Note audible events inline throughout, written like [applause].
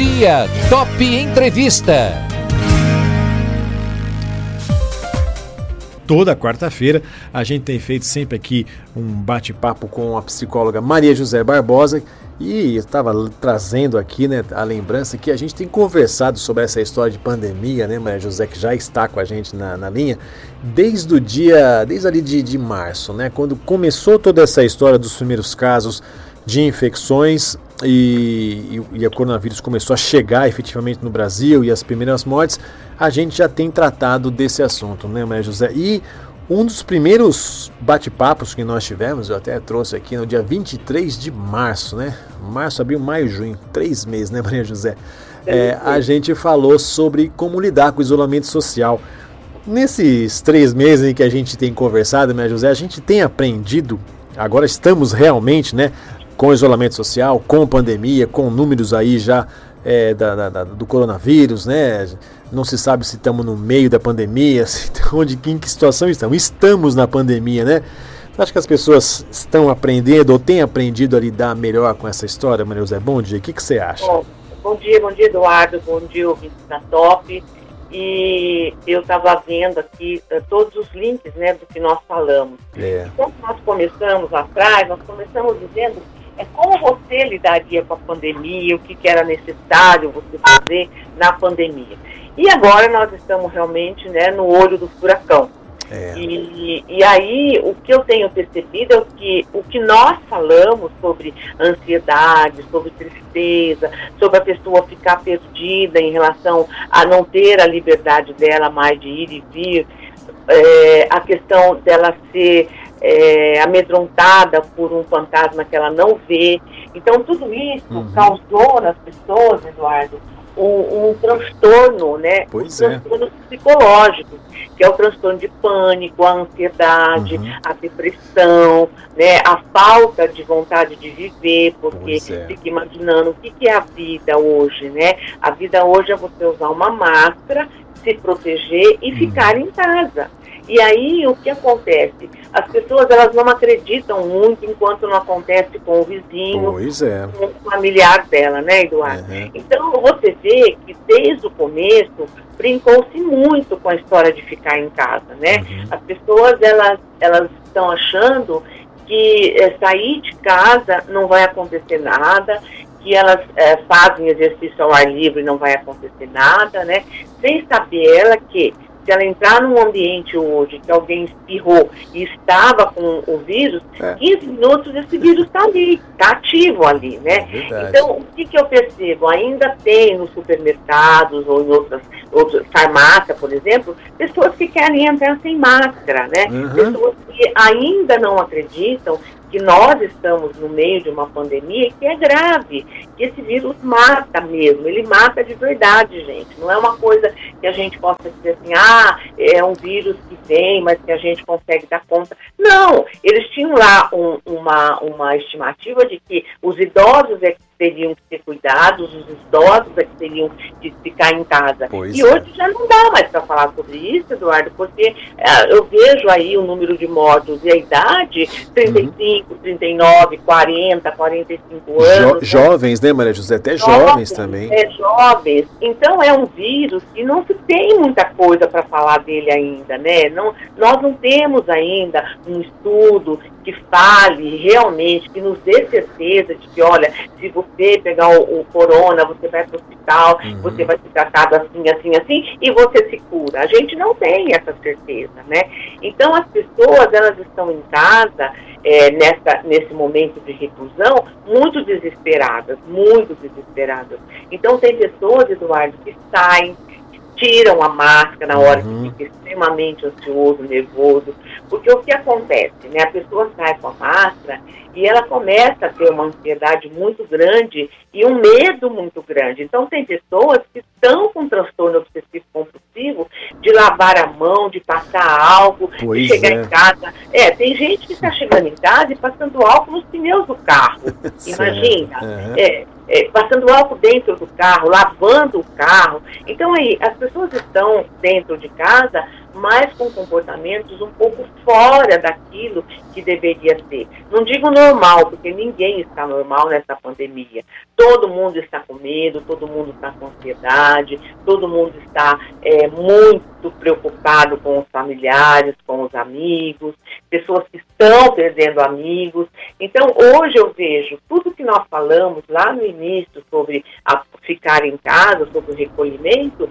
dia, Top Entrevista. Toda quarta-feira a gente tem feito sempre aqui um bate-papo com a psicóloga Maria José Barbosa e estava trazendo aqui né, a lembrança que a gente tem conversado sobre essa história de pandemia, né, Maria José, que já está com a gente na, na linha, desde o dia, desde ali de, de março, né, quando começou toda essa história dos primeiros casos de infecções e, e, e o coronavírus começou a chegar efetivamente no Brasil e as primeiras mortes, a gente já tem tratado desse assunto, né, Maria José? E um dos primeiros bate-papos que nós tivemos, eu até trouxe aqui no dia 23 de março, né? Março, abril, maio, junho, três meses, né, Maria José? É, a gente falou sobre como lidar com o isolamento social. Nesses três meses em que a gente tem conversado, Maria José, a gente tem aprendido, agora estamos realmente, né, com isolamento social, com pandemia, com números aí já é, da, da, do coronavírus, né? Não se sabe se estamos no meio da pandemia, [laughs] se, onde, em que situação estamos. Estamos na pandemia, né? Acha que as pessoas estão aprendendo ou têm aprendido a lidar melhor com essa história, Maria José? Bom dia, o que, que você acha? Bom, bom dia, bom dia, Eduardo, bom dia, ouvinte da Top. E eu estava vendo aqui uh, todos os links né, do que nós falamos. É. Quando nós começamos lá atrás, nós começamos dizendo é como você lidaria com a pandemia, o que, que era necessário você fazer na pandemia. E agora nós estamos realmente né, no olho do furacão. É. E, e aí o que eu tenho percebido é que o que nós falamos sobre ansiedade, sobre tristeza, sobre a pessoa ficar perdida em relação a não ter a liberdade dela mais de ir e vir, é, a questão dela ser é, amedrontada por um fantasma que ela não vê. Então, tudo isso uhum. causou nas pessoas, Eduardo, um, um transtorno, né? Pois um é. transtorno psicológico, que é o transtorno de pânico, a ansiedade, uhum. a depressão, né? A falta de vontade de viver, porque é. fica imaginando o que, que é a vida hoje, né? A vida hoje é você usar uma máscara, se proteger e uhum. ficar em casa. E aí o que acontece? As pessoas elas não acreditam muito enquanto não acontece com o vizinho, é. com o familiar dela, né, Eduardo? Uhum. Então você vê que desde o começo brincou-se muito com a história de ficar em casa, né? Uhum. As pessoas elas elas estão achando que é, sair de casa não vai acontecer nada, que elas é, fazem exercício ao ar livre não vai acontecer nada, né? Sem saber ela que se ela entrar num ambiente hoje que alguém espirrou e estava com o vírus, é. 15 minutos esse vírus está ali, está ativo ali, né? É então, o que, que eu percebo? Ainda tem nos supermercados ou em outras, outras farmácias, por exemplo, pessoas que querem entrar sem máscara, né? Uhum. Pessoas que ainda não acreditam que nós estamos no meio de uma pandemia que é grave, que esse vírus mata mesmo, ele mata de verdade, gente. Não é uma coisa que a gente possa dizer assim, ah, é um vírus que vem, mas que a gente consegue dar conta. Não, eles tinham lá um, uma, uma estimativa de que os idosos é que teriam que ter cuidados, os idosos é que teriam que ficar em casa. Pois e é. hoje já não dá mais para falar sobre isso, Eduardo, porque é, eu vejo aí o número de mortos e a idade, 35, uhum. 39, 40, 45 anos. Jo jovens, né, Maria José? Até jovens, jovens também. É, jovens. Então é um vírus que não se tem muita coisa para falar dele ainda, né? Não, nós não temos ainda um estudo que fale realmente, que nos dê certeza de que, olha, se você pegar o, o corona, você vai para o hospital, uhum. você vai ser tratado assim, assim, assim, e você se cura. A gente não tem essa certeza, né? Então as pessoas, elas estão em casa, é, nessa, nesse momento de reclusão, muito desesperadas, muito desesperadas. Então tem pessoas, Eduardo, que saem, tiram a máscara na hora uhum. que fica extremamente ansioso, nervoso, porque o que acontece, né? A pessoa sai com a máscara e ela começa a ter uma ansiedade muito grande e um medo muito grande. Então tem pessoas que estão com transtorno obsessivo compulsivo de lavar a mão, de passar álcool, pois de chegar é. em casa. É, tem gente que está chegando em casa e passando álcool nos pneus do carro. [laughs] Imagina. Uhum. É, é, passando álcool dentro do carro, lavando o carro. Então aí, as pessoas estão dentro de casa mas com comportamentos um pouco fora daquilo que deveria ser. Não digo normal, porque ninguém está normal nessa pandemia. Todo mundo está com medo, todo mundo está com ansiedade, todo mundo está é, muito preocupado com os familiares, com os amigos, pessoas que estão perdendo amigos. Então, hoje eu vejo tudo que nós falamos lá no início sobre a, ficar em casa, sobre o recolhimento,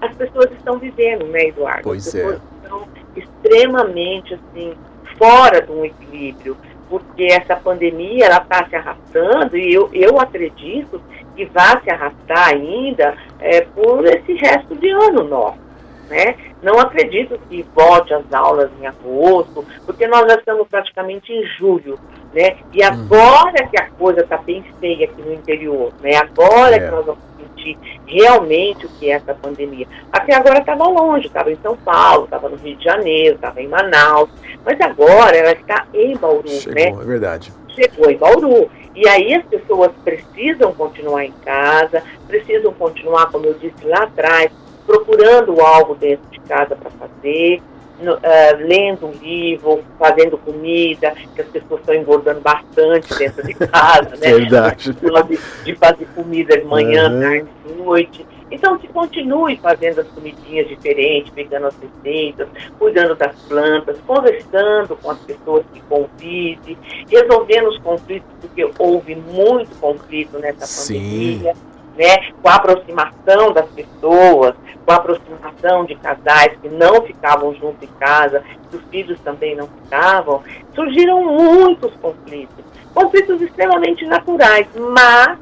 as pessoas estão vivendo, né, Eduardo? Pois as pessoas é. estão extremamente, assim, fora de um equilíbrio, porque essa pandemia, ela está se arrastando e eu, eu acredito que vai se arrastar ainda é, por esse resto de ano nosso. Né? Não acredito que volte às aulas em agosto, porque nós já estamos praticamente em julho, né? E uhum. agora que a coisa está bem feia aqui no interior, né? Agora é. que nós vamos sentir realmente o que é essa pandemia. Até agora estava longe, estava em São Paulo, estava no Rio de Janeiro, estava em Manaus, mas agora ela está em Bauru, Chegou, né? É verdade. Chegou em Bauru. E aí as pessoas precisam continuar em casa, precisam continuar, como eu disse lá atrás, procurando algo dentro de casa para fazer, no, uh, lendo um livro, fazendo comida, que as pessoas estão engordando bastante dentro de casa, né? [laughs] Verdade. De, de fazer comida de manhã, uhum. tarde, noite. Então, que continue fazendo as comidinhas diferentes, pegando as receitas, cuidando das plantas, conversando com as pessoas que convivem, resolvendo os conflitos, porque houve muito conflito nessa Sim. pandemia né, com a aproximação das pessoas, com a aproximação de casais que não ficavam juntos em casa, que os filhos também não ficavam, surgiram muitos conflitos. Conflitos extremamente naturais, mas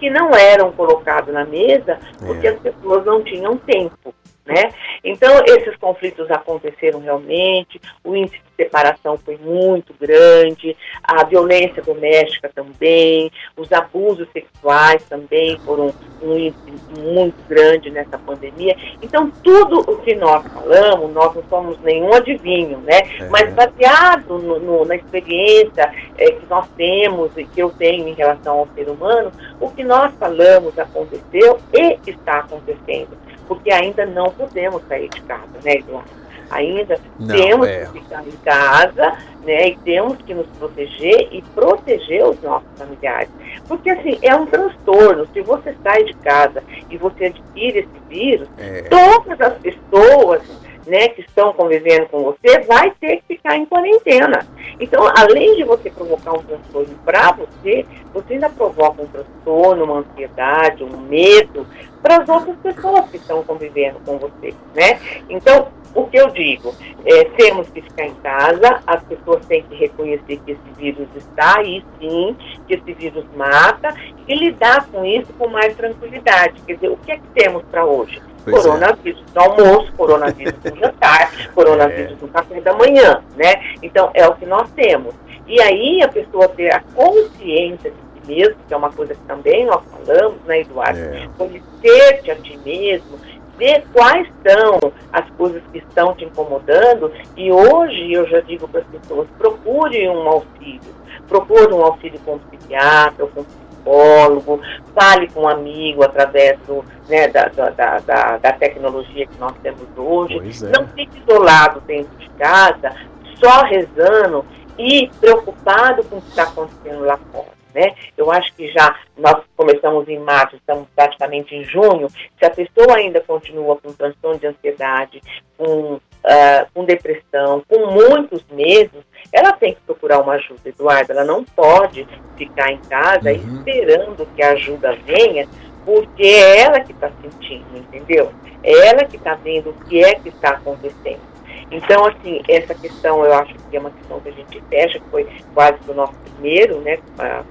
que não eram colocados na mesa porque é. as pessoas não tinham tempo. Né? Então, esses conflitos aconteceram realmente, o índice de separação foi muito grande, a violência doméstica também, os abusos sexuais também foram um índice muito grande nessa pandemia. Então, tudo o que nós falamos, nós não somos nenhum adivinho, né? É. Mas baseado no, no, na experiência é, que nós temos e que eu tenho em relação ao ser humano, o que nós falamos aconteceu e está acontecendo porque ainda não podemos sair de casa, né, Eduardo? Ainda não, temos é. que ficar em casa, né, e temos que nos proteger e proteger os nossos familiares. Porque, assim, é um transtorno. Se você sai de casa e você adquire esse vírus, é. todas as pessoas né, que estão convivendo com você, vai ter que ficar em quarentena. Então, além de você provocar um transtorno para você, você ainda provoca um transtorno, uma ansiedade, um medo para as outras pessoas que estão convivendo com você, né? Então, o que eu digo, é, temos que ficar em casa, as pessoas têm que reconhecer que esse vírus está aí, sim, que esse vírus mata, e lidar com isso com mais tranquilidade. Quer dizer, o que é que temos para hoje? Pois coronavírus é. no almoço, coronavírus no [laughs] jantar, coronavírus é. no café da manhã, né? Então, é o que nós temos. E aí a pessoa ter a consciência de si mesmo, que é uma coisa que também nós falamos, né, Eduardo? É. Conhecer-te a ti mesmo, ver quais são as coisas que estão te incomodando. E hoje eu já digo para as pessoas, procure um auxílio. Procure um auxílio com um psiquiatra, ou com um psicólogo, fale com um amigo através do, né, da, da, da, da, tecnologia que nós temos hoje. É. Não fique isolado dentro de casa, só rezando e preocupado com o que está acontecendo lá fora. Né? Eu acho que já nós começamos em março, estamos praticamente em junho. Se a pessoa ainda continua com transtorno de ansiedade, com, uh, com depressão, com muitos medos, ela tem que procurar uma ajuda, Eduardo. Ela não pode ficar em casa uhum. esperando que a ajuda venha, porque é ela que está sentindo, entendeu? É ela que está vendo o que é que está acontecendo. Então, assim, essa questão eu acho que é uma questão que a gente fecha, que foi quase o nosso primeiro né,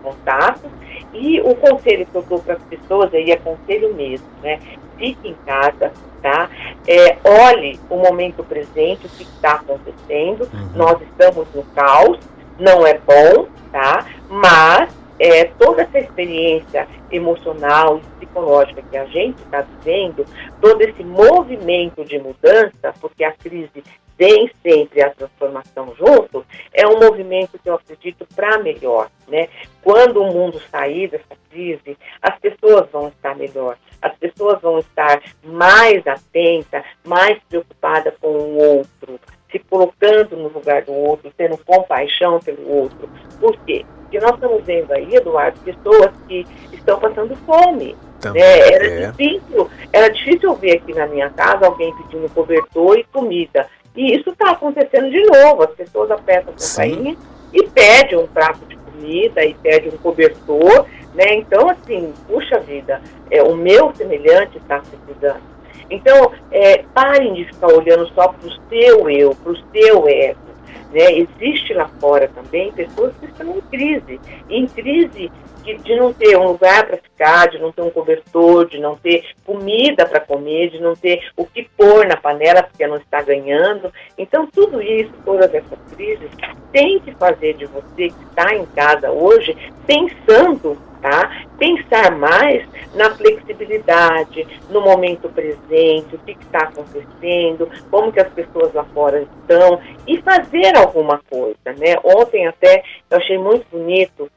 contato. E o conselho que eu dou para as pessoas aí é conselho mesmo, né? Fique em casa, tá? É, olhe o momento presente, o que está acontecendo. Uhum. Nós estamos no caos, não é bom, tá? Mas é, toda essa experiência emocional e psicológica que a gente está vivendo, todo esse movimento de mudança, porque a crise vem sempre a transformação junto, é um movimento que eu acredito para melhor, né? Quando o mundo sair dessa crise, as pessoas vão estar melhor, as pessoas vão estar mais atentas, mais preocupadas com o outro, se colocando no lugar do outro, tendo compaixão pelo outro. Por quê? Porque nós estamos vendo aí, Eduardo, pessoas que estão passando fome. Né? Era, é. difícil, era difícil ver aqui na minha casa alguém pedindo cobertor e comida. E isso está acontecendo de novo. As pessoas apertam a campainha e pedem um prato de comida e pedem um cobertor. Né? Então, assim, puxa vida, é, o meu semelhante está se cuidando. Então, é, parem de ficar olhando só para o seu eu, para o seu ego. Né? Existe lá fora também pessoas que estão em crise. Em crise de, de não ter um lugar para ficar, de não ter um cobertor, de não ter comida para comer, de não ter o que pôr na panela porque não está ganhando. Então, tudo isso, todas essas crises, tem que fazer de você que está em casa hoje pensando tá? Pensar mais na flexibilidade, no momento presente, o que está acontecendo, como que as pessoas lá fora estão e fazer alguma coisa, né? Ontem até eu achei muito bonito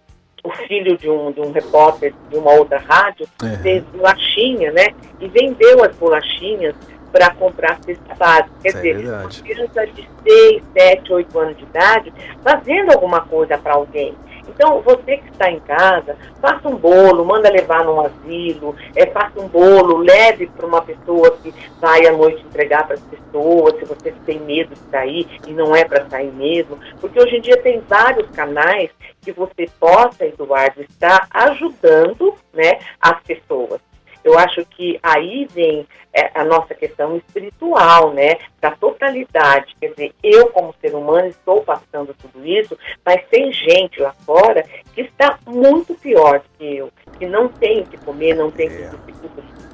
o filho de um, de um repórter de uma outra rádio é. fez bolachinha, né? E vendeu as bolachinhas para comprar cesta básica. Quer é dizer, é uma criança de 6, 7, 8 anos de idade fazendo alguma coisa para alguém. Então, você que está em casa, faça um bolo, manda levar num asilo, é, faça um bolo, leve para uma pessoa que vai à noite entregar para as pessoas, se você tem medo de sair e não é para sair mesmo, porque hoje em dia tem vários canais que você possa, Eduardo, estar ajudando né, as pessoas. Eu acho que aí vem é, a nossa questão espiritual, né? Da totalidade. Quer dizer, eu, como ser humano, estou passando tudo isso, mas tem gente lá fora que está muito pior do que eu, que não tem o que comer, não tem o que é.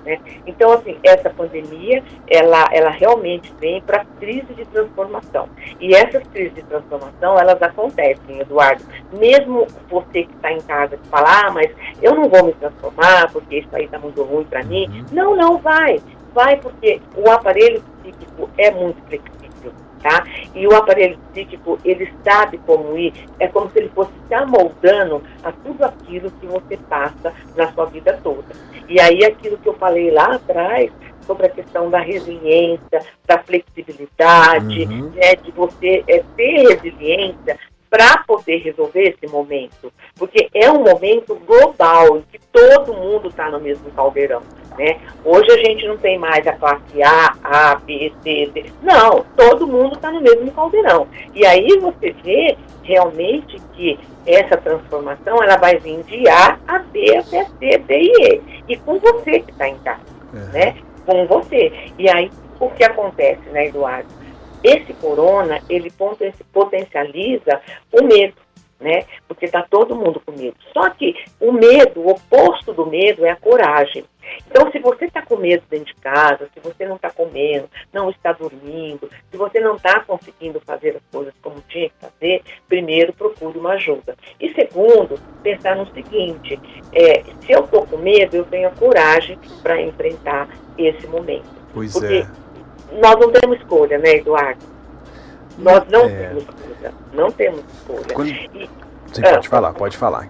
Né? Então, assim, essa pandemia, ela, ela realmente vem para crise de transformação. E essas crises de transformação, elas acontecem, Eduardo. Mesmo você que está em casa que fala, ah, mas eu não vou me transformar porque isso aí está muito ruim para mim. Uhum. Não, não vai. Vai porque o aparelho psíquico é muito flexível tá? E o aparelho psíquico, ele sabe como ir, é como se ele fosse se amoldando a tudo aquilo que você passa na sua vida toda. E aí aquilo que eu falei lá atrás, sobre a questão da resiliência, da flexibilidade, uhum. né, de você é, ter resiliência para poder resolver esse momento. Porque é um momento global em que todo mundo está no mesmo caldeirão. Né? Hoje a gente não tem mais a classe A, A, B, C, D. Não, todo mundo está no mesmo caldeirão. E aí você vê realmente que essa transformação ela vai vir de A a B até C, D e E. E com você que está em casa, é. né? Com você. E aí o que acontece, né, Eduardo? Esse corona, ele potencializa o medo né? Porque está todo mundo com medo. Só que o medo, o oposto do medo é a coragem. Então, se você está com medo dentro de casa, se você não está comendo, não está dormindo, se você não está conseguindo fazer as coisas como tinha que fazer, primeiro procure uma ajuda. E segundo, pensar no seguinte: é, se eu estou com medo, eu tenho a coragem para enfrentar esse momento. Pois Porque é. Nós não temos escolha, né, Eduardo? Nós não é. temos escolha. Não temos escolha. Quando... E, Sim, pode ah, falar, pode falar.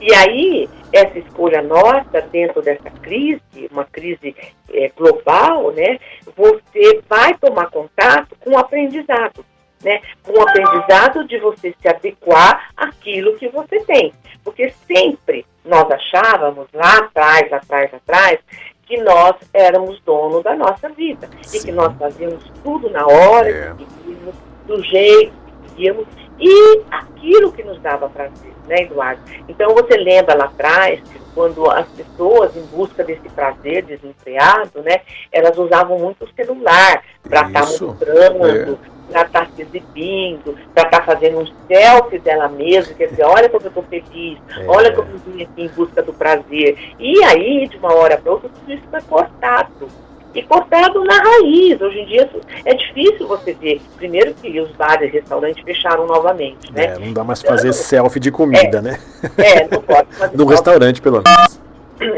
E aí, essa escolha nossa dentro dessa crise, uma crise é, global, né, você vai tomar contato com o aprendizado. Né, com o aprendizado de você se adequar àquilo que você tem. Porque sempre nós achávamos lá atrás, atrás, atrás, que nós éramos dono da nossa vida Sim. e que nós fazíamos tudo na hora, é. que queríamos, do jeito que queríamos e aquilo que nos dava prazer, né, Eduardo? Então você lembra lá atrás, quando as pessoas em busca desse prazer desenfreado, né, elas usavam muito o celular para estar tá mostrando, é para estar tá se exibindo, para estar tá fazendo um selfie dela mesma, quer dizer, olha como eu estou feliz, é. olha como eu vim aqui em busca do prazer. E aí, de uma hora para outra, tudo isso foi cortado. E cortado na raiz. Hoje em dia é difícil você ver. Primeiro que os bares e restaurantes fecharam novamente, né? É, não dá mais então, fazer selfie de comida, é, né? É, não pode fazer. [laughs] no restaurante, pelo menos.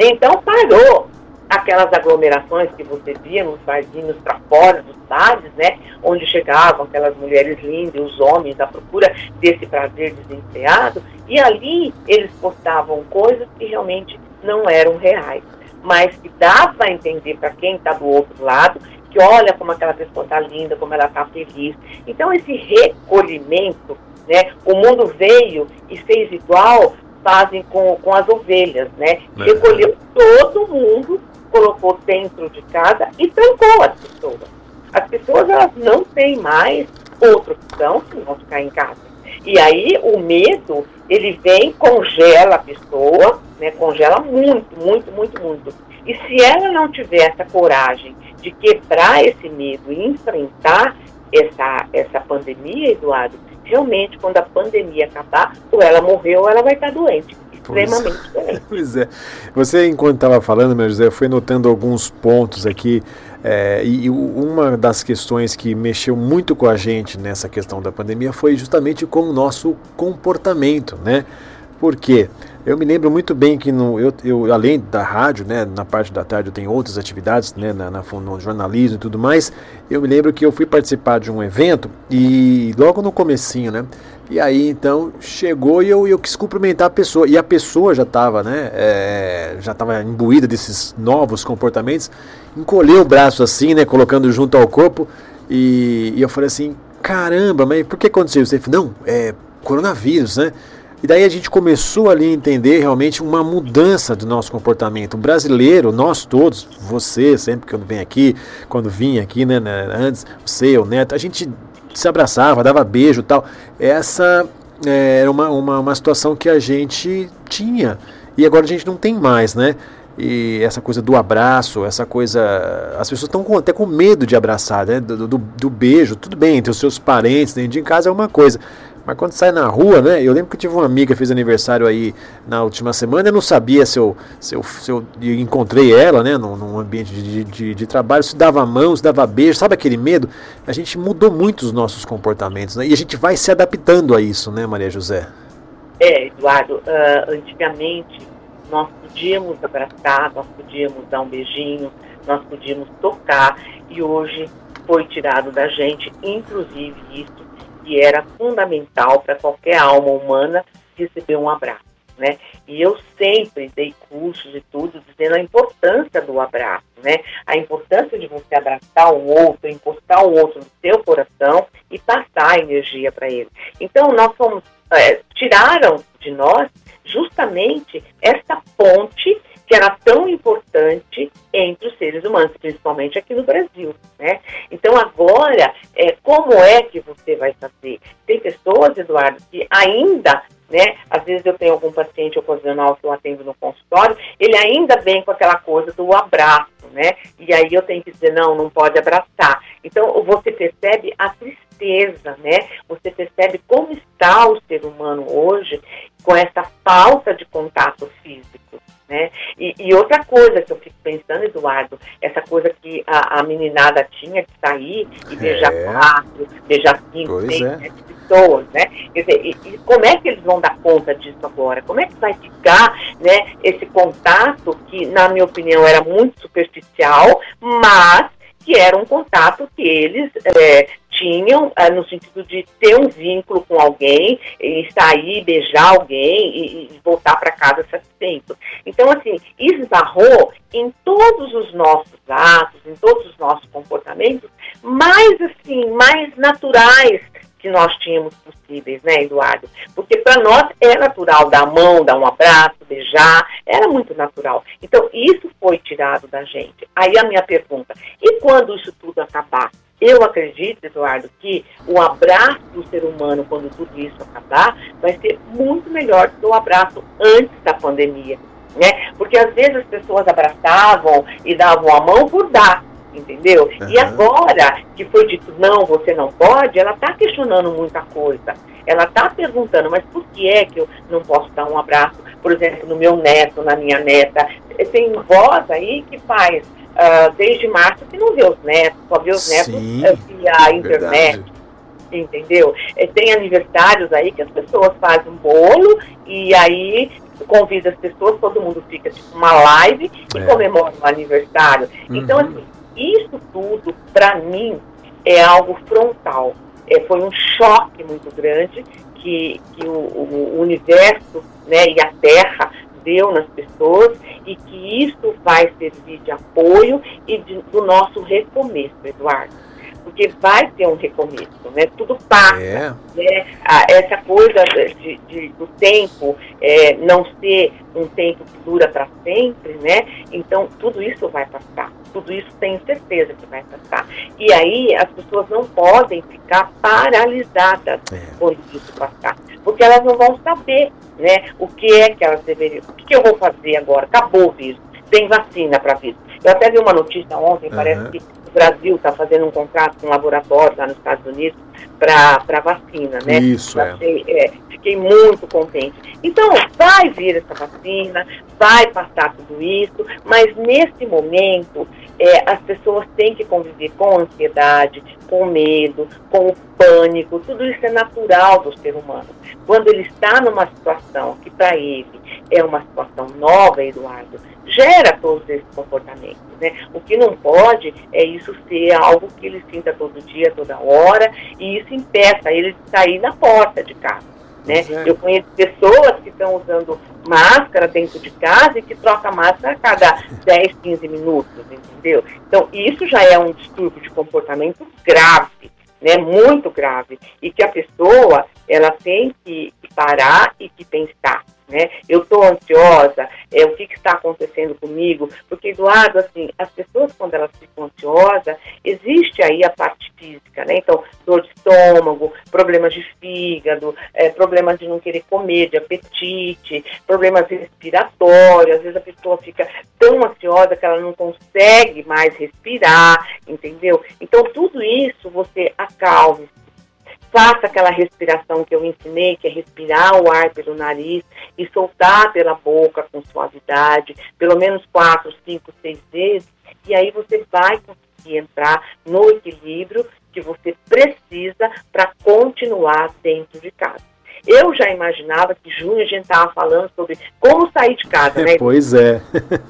Então parou aquelas aglomerações que você via nos barzinhos para fora dos bares, né, onde chegavam aquelas mulheres lindas, os homens à procura desse prazer desenfreado, e ali eles postavam coisas que realmente não eram reais, mas que dava a entender para quem está do outro lado que olha como aquela pessoa está linda, como ela está feliz. Então esse recolhimento, né, o mundo veio e fez igual, fazem com, com as ovelhas, né? É. Recolheu todo mundo, colocou dentro de casa e trancou as pessoas. As pessoas elas não têm mais outra opção que não ficar em casa. E aí o medo, ele vem, congela a pessoa, né? Congela muito, muito, muito, muito. E se ela não tiver essa coragem de quebrar esse medo e enfrentar essa, essa pandemia, Eduardo, realmente, quando a pandemia acabar, ou ela morreu ou ela vai estar doente. Extremamente pois, doente. [laughs] Pois é. Você, enquanto estava falando, meu José, foi notando alguns pontos aqui. É, e uma das questões que mexeu muito com a gente nessa questão da pandemia foi justamente com o nosso comportamento, né? Por quê? Eu me lembro muito bem que no, eu, eu, além da rádio, né, na parte da tarde eu tenho outras atividades, né, na, na, no jornalismo e tudo mais. Eu me lembro que eu fui participar de um evento e logo no comecinho, né, e aí então chegou e eu, eu quis cumprimentar a pessoa e a pessoa já estava, né, é, já estava imbuída desses novos comportamentos, encolheu o braço assim, né, colocando junto ao corpo e, e eu falei assim, caramba, mas por que aconteceu isso? Ele falou, não, é coronavírus, né? E daí a gente começou ali a entender realmente uma mudança do nosso comportamento. O brasileiro, nós todos, você, sempre que eu venho aqui, quando vim aqui, né, né, antes, você, o Neto, a gente se abraçava, dava beijo tal. Essa é, era uma, uma, uma situação que a gente tinha. E agora a gente não tem mais, né? E essa coisa do abraço, essa coisa. As pessoas estão até com medo de abraçar, né? Do, do, do, beijo, tudo bem, entre os seus parentes, dentro de casa é uma coisa. Mas quando sai na rua, né? Eu lembro que eu tive uma amiga que fez aniversário aí na última semana, eu não sabia se eu, se eu, se eu encontrei ela, né? Num, num ambiente de, de, de, trabalho, se dava mão, se dava beijo, sabe aquele medo? A gente mudou muito os nossos comportamentos, né? E a gente vai se adaptando a isso, né, Maria José? É, Eduardo, uh, antigamente nós podíamos abraçar, nós podíamos dar um beijinho, nós podíamos tocar, e hoje foi tirado da gente, inclusive isso que era fundamental para qualquer alma humana receber um abraço. Né? E eu sempre dei cursos e tudo dizendo a importância do abraço, né? A importância de você abraçar o outro, encostar o outro no seu coração e passar a energia para ele. Então nós fomos é, tiraram de nós justamente essa ponte que era tão importante entre os seres humanos, principalmente aqui no Brasil, né? Então agora, é, como é que você vai fazer? Tem pessoas, Eduardo, que ainda né? Às vezes eu tenho algum paciente ocasional que eu atendo no consultório, ele ainda vem com aquela coisa do abraço, né? E aí eu tenho que dizer, não, não pode abraçar. Então você percebe a tristeza, né? Você percebe como está o ser humano hoje com essa falta de contato físico. Né? E, e, outra coisa que eu fico pensando, Eduardo, essa coisa que a, a meninada tinha que sair e beijar é. quatro, beijar cinco, seis, é. pessoas, né? Quer dizer, e, e, como é que eles vão dar conta disso agora? Como é que vai ficar né, esse contato que, na minha opinião, era muito superficial, mas que era um contato que eles é, tinham é, no sentido de ter um vínculo com alguém e sair, beijar alguém e, e voltar para casa satisfeito. Então, assim, esbarrou em todos os nossos atos, em todos os nossos comportamentos, mais assim, mais naturais que nós tínhamos possíveis, né, Eduardo? Porque para nós é natural dar a mão, dar um abraço, beijar, era muito natural. Então, isso foi tirado da gente. Aí a minha pergunta, e quando isso tudo acabar? Eu acredito, Eduardo, que o abraço do ser humano, quando tudo isso acabar, vai ser muito melhor do que o abraço antes da pandemia. Né? Porque às vezes as pessoas abraçavam e davam a mão por dar, entendeu? Uhum. E agora que foi dito não, você não pode, ela está questionando muita coisa. Ela está perguntando, mas por que é que eu não posso dar um abraço, por exemplo, no meu neto, na minha neta? Tem voz aí que faz uh, desde março que não vê os netos, só vê os netos uh, via internet. Verdade. Entendeu? É, tem aniversários aí que as pessoas fazem um bolo e aí convida as pessoas, todo mundo fica tipo uma live e é. comemora o aniversário. Então, uhum. Então, assim, isso tudo, para mim, é algo frontal. É, foi um choque muito grande que, que o, o universo né, e a Terra deu nas pessoas e que isso vai servir de apoio e de, do nosso recomeço, Eduardo porque vai ter um recomeço, né? Tudo passa, é. né? Ah, essa coisa de, de, do tempo é, não ser um tempo que dura para sempre, né? Então tudo isso vai passar, tudo isso tenho certeza que vai passar. E aí as pessoas não podem ficar paralisadas é. quando isso passar, porque elas não vão saber, né? O que é que elas deveriam, o que, que eu vou fazer agora? Acabou o vírus, tem vacina para vírus. Eu até vi uma notícia ontem, uhum. parece que o Brasil está fazendo um contrato com um laboratório lá nos Estados Unidos para vacina, né? Isso, é. É. Fiquei muito contente. Então, vai vir essa vacina, vai passar tudo isso, mas nesse momento é, as pessoas têm que conviver com ansiedade, com medo, com o pânico, tudo isso é natural do ser humano. Quando ele está numa situação que para ele é uma situação nova, Eduardo, gera todos esses comportamentos. Né? O que não pode é isso ser algo que ele sinta todo dia, toda hora, e isso impeça ele de sair na porta de casa. Né? É. Eu conheço pessoas que estão usando máscara dentro de casa e que troca máscara a cada [laughs] 10, 15 minutos, entendeu? Então, isso já é um distúrbio de comportamento grave, né? Muito grave. E que a pessoa, ela tem que parar e que pensar né? Eu estou ansiosa, é, o que, que, está acontecendo comigo? Porque, Eduardo, assim, as pessoas, quando elas ficam ansiosas, existe aí a parte física, né? Então, dor de estômago, problemas de fígado, é, problemas de não querer comer, de apetite, problemas respiratórios, às vezes a pessoa fica tão ansiosa que ela não consegue mais respirar, entendeu? Então, tudo isso você acalme, Faça aquela respiração que eu ensinei, que é respirar o ar pelo nariz e soltar pela boca com suavidade, pelo menos quatro, cinco, seis vezes, e aí você vai conseguir entrar no equilíbrio que você precisa para continuar dentro de casa. Eu já imaginava que junho a gente estava falando sobre como sair de casa, né? Pois é.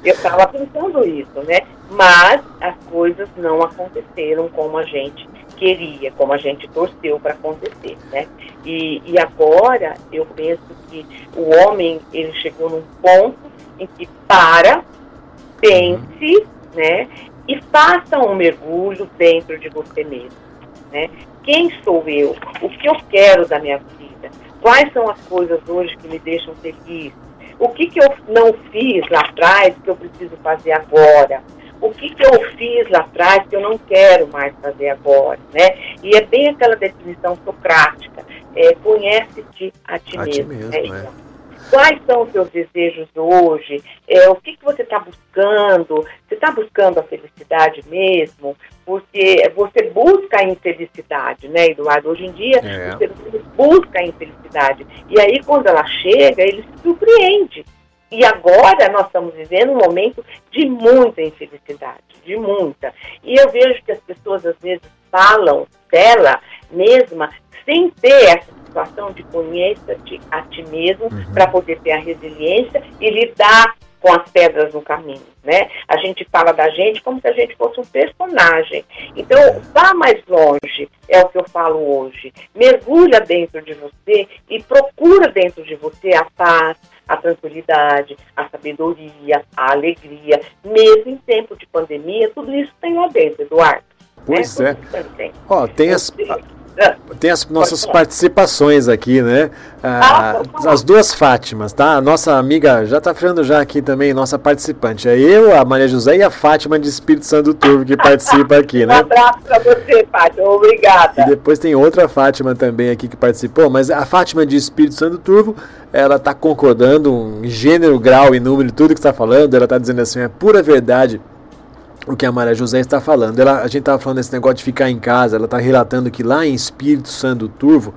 Eu estava pensando isso, né? Mas as coisas não aconteceram como a gente queria, como a gente torceu para acontecer, né? E, e agora eu penso que o homem ele chegou num ponto em que para, pense, né? E faça um mergulho dentro de você mesmo, né? Quem sou eu? O que eu quero da minha vida? Quais são as coisas hoje que me deixam feliz? O que, que eu não fiz lá atrás que eu preciso fazer agora? O que, que eu fiz lá atrás que eu não quero mais fazer agora, né? E é bem aquela definição socrática, é, conhece-te a ti a mesmo. Ti mesmo né? é. Quais são os seus desejos hoje? É, o que, que você está buscando? Você está buscando a felicidade mesmo? Porque você busca a infelicidade, né, Eduardo? Hoje em dia, é. você busca a infelicidade. E aí, quando ela chega, ele se surpreende. E agora nós estamos vivendo um momento de muita infelicidade, de muita. E eu vejo que as pessoas às vezes falam dela mesma sem ter essa situação de conheça-te a ti mesmo uhum. para poder ter a resiliência e lidar com as pedras no caminho, né? A gente fala da gente como se a gente fosse um personagem. Então, vá mais longe, é o que eu falo hoje. Mergulha dentro de você e procura dentro de você a paz, a tranquilidade, a sabedoria, a alegria. Mesmo em tempo de pandemia, tudo isso tem lá dentro, Eduardo. Pois né? é. Ó, tem as, tem as nossas participações aqui, né? Ah, as duas Fátimas, tá? A nossa amiga já tá falando já aqui também, nossa participante. É eu, a Maria José e a Fátima de Espírito Santo do Turvo que participa aqui, né? Um abraço pra você, Fátima. Obrigada. E depois tem outra Fátima também aqui que participou, mas a Fátima de Espírito Santo do Turvo, ela tá concordando em gênero, grau e número, tudo que está falando. Ela tá dizendo assim, é pura verdade o que a Maria José está falando. Ela, a gente estava falando desse negócio de ficar em casa, ela está relatando que lá em Espírito Santo Turvo,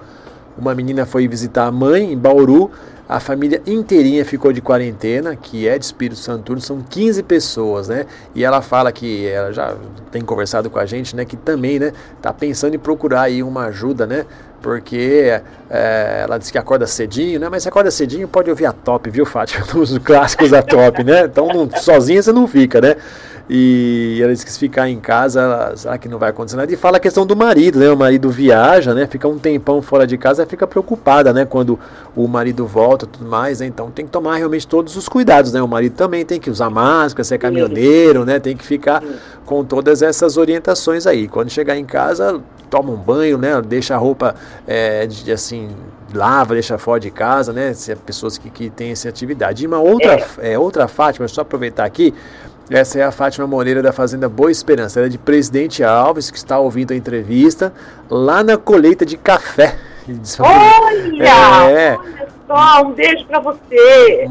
uma menina foi visitar a mãe em Bauru, a família inteirinha ficou de quarentena, que é de Espírito Santo Turvo, são 15 pessoas, né? E ela fala que ela já tem conversado com a gente, né? Que também, né? Tá pensando em procurar aí uma ajuda, né? Porque é, ela disse que acorda cedinho, né? Mas se acorda cedinho, pode ouvir a top, viu, Fátima? [laughs] Os clássicos da top, né? Então, não, sozinha você não fica, né? E ela disse que se ficar em casa, será que não vai acontecer nada? E fala a questão do marido, né? O marido viaja, né? Fica um tempão fora de casa, fica preocupada, né? Quando o marido volta tudo mais, né? Então tem que tomar realmente todos os cuidados, né? O marido também tem que usar máscara, ser caminhoneiro, né? Tem que ficar com todas essas orientações aí. Quando chegar em casa, toma um banho, né? Deixa a roupa é, de, assim lava, deixa fora de casa, né? Se é pessoas que, que têm essa atividade. E uma outra, é. É, outra Fátima, só aproveitar aqui, essa é a Fátima Moreira da Fazenda Boa Esperança. Ela é de Presidente Alves, que está ouvindo a entrevista lá na colheita de café. Olha! É. Olha só, um beijo para você.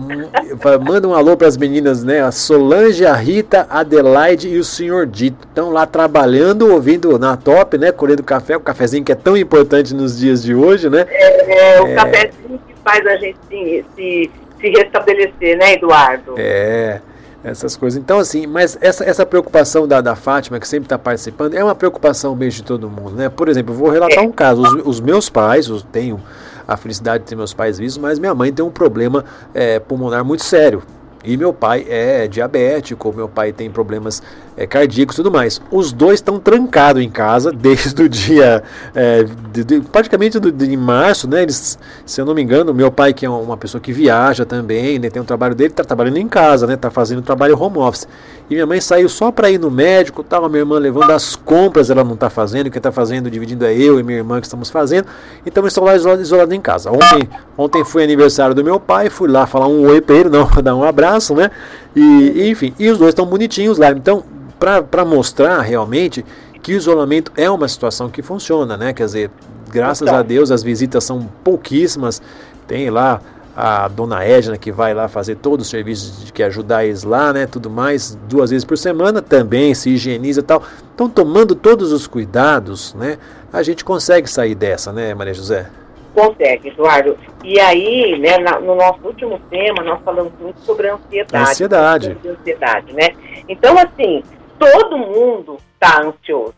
Manda um alô para as meninas, né? A Solange, a Rita, a Adelaide e o senhor Dito. Estão lá trabalhando, ouvindo na top, né? Colhendo café, o cafezinho que é tão importante nos dias de hoje, né? É, é o é... cafezinho que faz a gente se, se, se restabelecer, né, Eduardo? É essas coisas. Então, assim, mas essa, essa preocupação da, da Fátima, que sempre está participando, é uma preocupação mesmo de todo mundo, né? Por exemplo, eu vou relatar um caso. Os, os meus pais, eu tenho a felicidade de ter meus pais vivos, mas minha mãe tem um problema é, pulmonar muito sério. E meu pai é diabético, meu pai tem problemas é, cardíacos e tudo mais. Os dois estão trancados em casa [laughs] desde o dia, é, de, de, praticamente do, de março, né? Eles, se eu não me engano, meu pai, que é uma pessoa que viaja também, né, tem um trabalho dele, está trabalhando em casa, né? Está fazendo trabalho home office. E minha mãe saiu só para ir no médico, tava minha irmã levando as compras, ela não está fazendo, quem está fazendo, dividindo é eu e minha irmã que estamos fazendo. Então estou lá isolado, isolado em casa. Ontem, ontem foi aniversário do meu pai, fui lá falar um oi para ele, não, [laughs] dar um abraço, né? E enfim, e os dois estão bonitinhos lá. Então, para mostrar realmente que o isolamento é uma situação que funciona, né? Quer dizer, graças então. a Deus as visitas são pouquíssimas. Tem lá a dona Edna que vai lá fazer todos os serviços de que ajudar eles lá, né, tudo mais, duas vezes por semana, também se higieniza e tal. Então, tomando todos os cuidados, né, a gente consegue sair dessa, né, Maria José? Consegue, Eduardo. E aí, né, no nosso último tema, nós falamos muito sobre ansiedade. Ansiedade. Ansiedade, né? Então, assim, todo mundo está ansioso.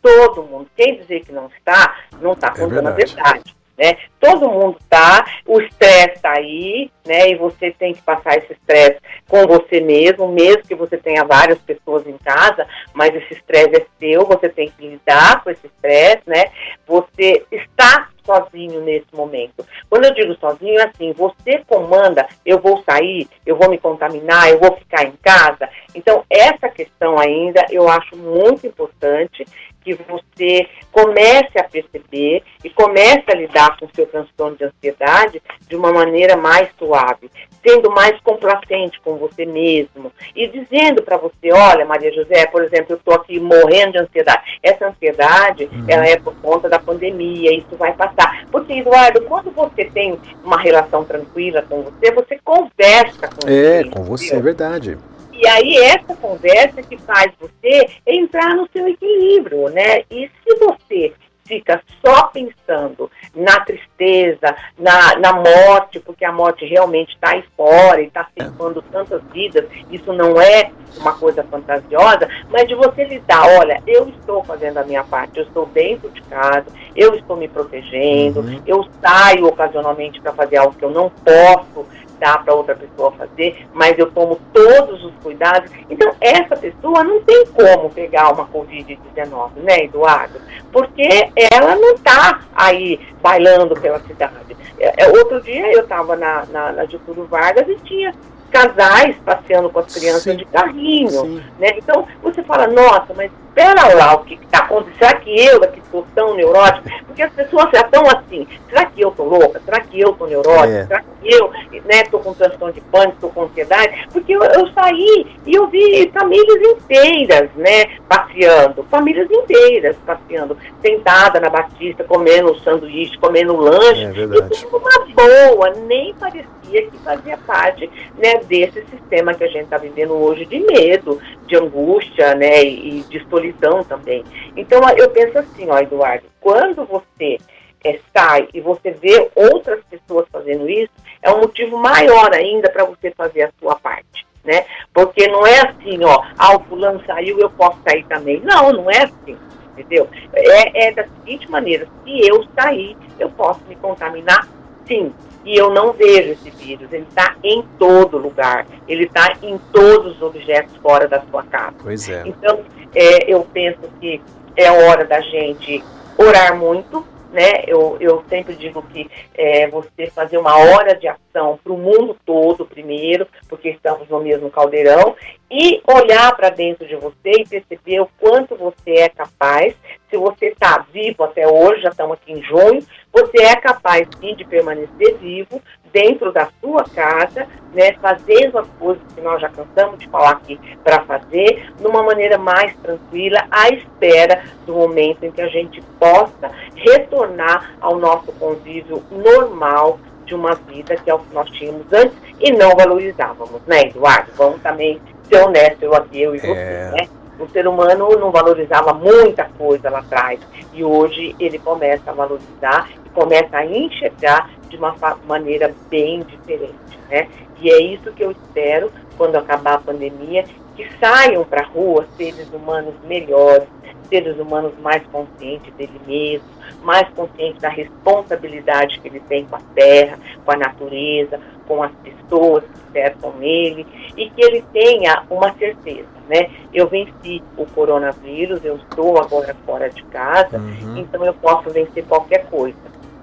Todo mundo. Quem dizer que não está, não está é contando a verdade né? Todo mundo tá, o estresse está aí, né? E você tem que passar esse estresse com você mesmo, mesmo que você tenha várias pessoas em casa, mas esse estresse é seu, você tem que lidar com esse estresse, né? Você está sozinho nesse momento. Quando eu digo sozinho, é assim, você comanda, eu vou sair, eu vou me contaminar, eu vou ficar em casa. Então, essa questão ainda eu acho muito importante que você comece a perceber e comece a lidar com o seu transtorno de ansiedade de uma maneira mais suave, sendo mais complacente com você mesmo e dizendo para você, olha, Maria José, por exemplo, eu estou aqui morrendo de ansiedade. Essa ansiedade, uhum. ela é por conta da pandemia, isso vai passar. Porque, Eduardo, quando você tem uma relação tranquila com você, você conversa com é, você. É, com você, é verdade. E aí essa conversa que faz você entrar no seu equilíbrio, né? E se você fica só pensando na tristeza, na, na morte, porque a morte realmente está aí fora e está ceifando tantas vidas, isso não é uma coisa fantasiosa, mas de você lidar, olha, eu estou fazendo a minha parte, eu estou dentro de casa, eu estou me protegendo, uhum. eu saio ocasionalmente para fazer algo que eu não posso dá para outra pessoa fazer, mas eu tomo todos os cuidados. Então, essa pessoa não tem como pegar uma Covid-19, né, Eduardo? Porque ela não está aí bailando pela cidade. É, é outro dia eu estava na, na, na Getúlio Vargas e tinha casais passeando com as crianças sim, de carrinho, né? Então você fala, nossa, mas espera lá o que está acontecendo. Será que eu daqui estou tão neurótico? Porque as pessoas já estão assim, será que eu estou louca? Será que eu estou neurótica? É. Será que eu estou né, com transtorno de pânico, estou com ansiedade? Porque eu, eu, saí e eu vi famílias inteiras, né, passeando, famílias inteiras passeando, sentada na Batista, comendo sanduíche, comendo lanche, é e tudo uma boa, nem parecia que fazia parte né, desse sistema que a gente está vivendo hoje de medo, de angústia, né, e de solidão também. Então eu penso assim, ó, Eduardo, quando você é, sai e você vê outras pessoas fazendo isso, é um motivo maior ainda para você fazer a sua parte. Né? Porque não é assim, ó, ah, o fulano saiu, eu posso sair também. Não, não é assim, entendeu? É, é da seguinte maneira, se eu sair, eu posso me contaminar Sim, e eu não vejo esse vírus. Ele está em todo lugar. Ele está em todos os objetos fora da sua casa. Pois é. Então, é, eu penso que é hora da gente orar muito, né? Eu, eu sempre digo que é, você fazer uma hora de ação para o mundo todo primeiro, porque estamos no mesmo caldeirão, e olhar para dentro de você e perceber o quanto você é capaz. Se você está vivo até hoje, já estamos aqui em junho, você é capaz sim de permanecer vivo dentro da sua casa, né, fazendo as coisas que nós já cansamos de falar aqui para fazer, numa maneira mais tranquila, à espera do momento em que a gente possa retornar ao nosso convívio normal de uma vida que é o que nós tínhamos antes e não valorizávamos, né, Eduardo? Vamos também ser honestos, eu aqui, eu e você, é... né? O ser humano não valorizava muita coisa lá atrás e hoje ele começa a valorizar e começa a enxergar de uma maneira bem diferente, né? E é isso que eu espero quando acabar a pandemia, que saiam para a rua seres humanos melhores, seres humanos mais conscientes dele mesmo, mais conscientes da responsabilidade que ele tem com a terra, com a natureza, com as pessoas que cercam ele, e que ele tenha uma certeza, né? Eu venci o coronavírus, eu estou agora fora de casa, uhum. então eu posso vencer qualquer coisa,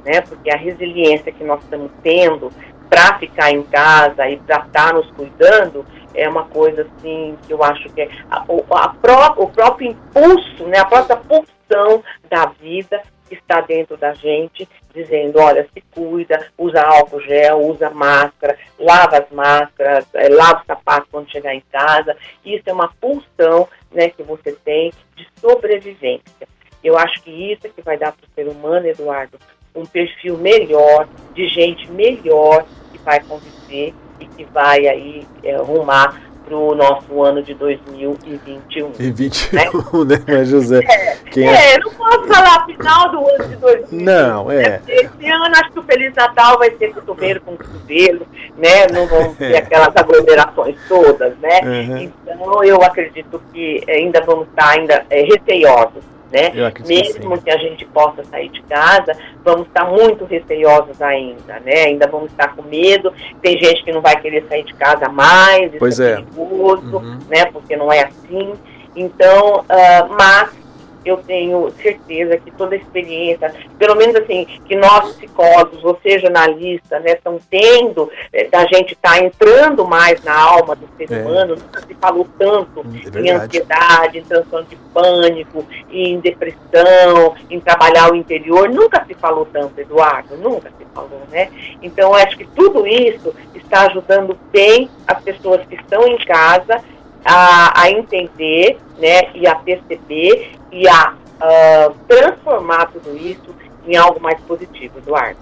né? Porque a resiliência que nós estamos tendo para ficar em casa e para estar tá nos cuidando é uma coisa assim que eu acho que é a, a pró o próprio impulso, né, a própria pulsão da vida está dentro da gente, dizendo, olha, se cuida, usa álcool gel, usa máscara, lava as máscaras, é, lava o sapato quando chegar em casa. Isso é uma pulsão né, que você tem de sobrevivência. Eu acho que isso é que vai dar para o ser humano, Eduardo, um perfil melhor, de gente melhor que vai conviver e que vai aí é, rumar para o nosso ano de 2021. E 21, né, [laughs] né José? É, Quem é, é, não posso falar final do ano de 2021. Não, é. Esse ano acho que o Feliz Natal vai ser cotovelo com cotovelo, né? Não vão [laughs] ter é. aquelas aglomerações todas, né? Uhum. Então eu acredito que ainda vamos estar ainda é, receiosos né? Mesmo que, que, a gente possa sair de casa, vamos estar muito receiosos ainda, né? Ainda vamos estar com medo. Tem gente que não vai querer sair de casa mais, isso pois é, é. perigoso, uhum. né? Porque não é assim. Então, uh, mas eu tenho certeza que toda a experiência, pelo menos assim, que nós psicólogos, você jornalista, né, estão tendo, é, a gente está entrando mais na alma do ser é. humano, nunca se falou tanto é em ansiedade, em transtorno de pânico, em depressão, em trabalhar o interior, nunca se falou tanto, Eduardo, nunca se falou, né? Então, acho que tudo isso está ajudando bem as pessoas que estão em casa a, a entender né, e a perceber e a uh, transformar tudo isso em algo mais positivo, Eduardo.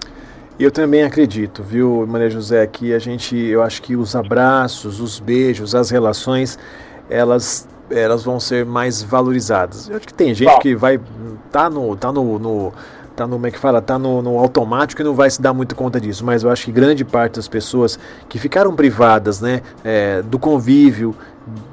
Eu também acredito, viu, Maria José, que a gente, eu acho que os abraços, os beijos, as relações, elas elas vão ser mais valorizadas. Eu acho que tem gente Bom. que vai tá no tá no, no tá no, como é que fala, tá no, no, automático e não vai se dar muito conta disso. Mas eu acho que grande parte das pessoas que ficaram privadas, né, é, do convívio,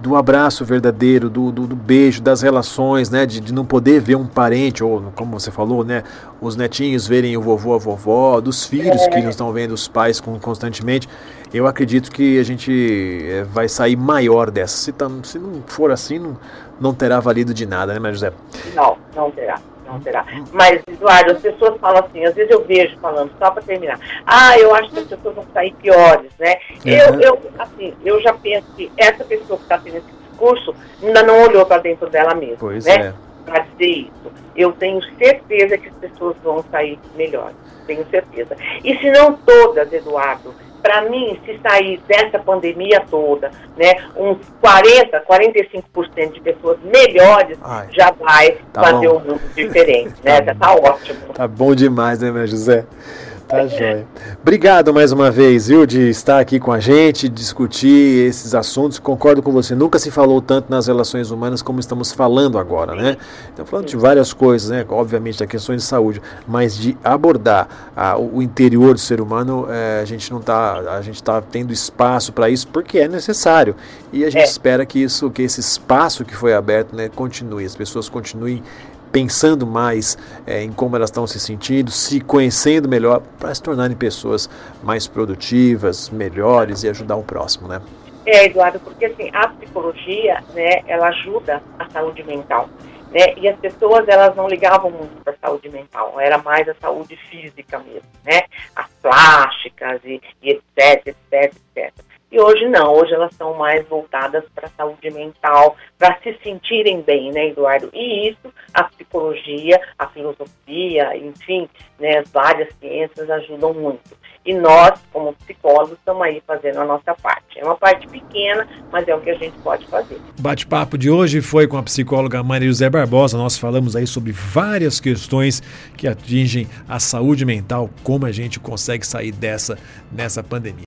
do abraço verdadeiro, do, do, do, beijo, das relações, né, de, de, não poder ver um parente, ou como você falou, né, os netinhos verem o vovô, a vovó, dos filhos que não estão vendo os pais constantemente, eu acredito que a gente é, vai sair maior dessa. Se, tam, se não for assim, não, não terá valido de nada, né, José? Não, não terá não terá. Mas, Eduardo, as pessoas falam assim, às vezes eu vejo falando, só para terminar, ah, eu acho que as pessoas vão sair piores, né? Uhum. Eu, eu, assim, eu já penso que essa pessoa que está tendo esse discurso ainda não olhou para dentro dela mesma, pois né? É. Para dizer isso. Eu tenho certeza que as pessoas vão sair melhores, tenho certeza. E se não todas, Eduardo, para mim, se sair dessa pandemia toda, né, uns 40, 45% de pessoas melhores, Ai, já vai tá fazer bom. um mundo diferente, né? [laughs] tá já tá ótimo. Tá bom demais, né, José? Tá joia. Obrigado mais uma vez, viu, de estar aqui com a gente, discutir esses assuntos. Concordo com você, nunca se falou tanto nas relações humanas como estamos falando agora, né? Estamos falando de várias coisas, né? Obviamente, da questões de saúde, mas de abordar a, o interior do ser humano, é, a gente não está, a gente está tendo espaço para isso porque é necessário. E a gente é. espera que isso, que esse espaço que foi aberto, né, continue, as pessoas continuem pensando mais é, em como elas estão se sentindo, se conhecendo melhor, para se tornarem pessoas mais produtivas, melhores e ajudar o próximo, né? É, Eduardo, porque assim, a psicologia, né, ela ajuda a saúde mental. Né? E as pessoas elas não ligavam muito para a saúde mental, era mais a saúde física mesmo, né? As plásticas e, e etc, etc, etc. E hoje não, hoje elas são mais voltadas para a saúde mental, para se sentirem bem, né, Eduardo? E isso, a psicologia, a filosofia, enfim, né, várias ciências ajudam muito. E nós, como psicólogos, estamos aí fazendo a nossa parte. É uma parte pequena, mas é o que a gente pode fazer. O bate-papo de hoje foi com a psicóloga Maria José Barbosa. Nós falamos aí sobre várias questões que atingem a saúde mental, como a gente consegue sair dessa nessa pandemia.